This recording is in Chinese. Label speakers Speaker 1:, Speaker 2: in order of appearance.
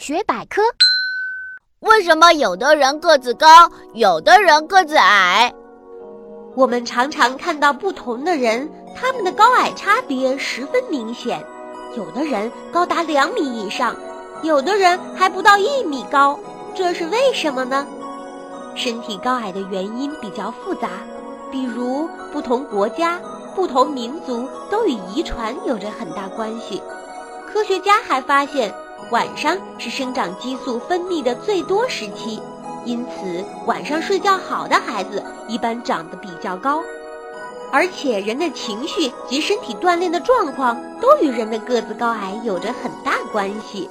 Speaker 1: 学百科：
Speaker 2: 为什么有的人个子高，有的人个子矮？
Speaker 3: 我们常常看到不同的人，他们的高矮差别十分明显。有的人高达两米以上，有的人还不到一米高，这是为什么呢？身体高矮的原因比较复杂，比如不同国家、不同民族都与遗传有着很大关系。科学家还发现，晚上是生长激素分泌的最多时期，因此晚上睡觉好的孩子一般长得比较高。而且，人的情绪及身体锻炼的状况都与人的个子高矮有着很大关系。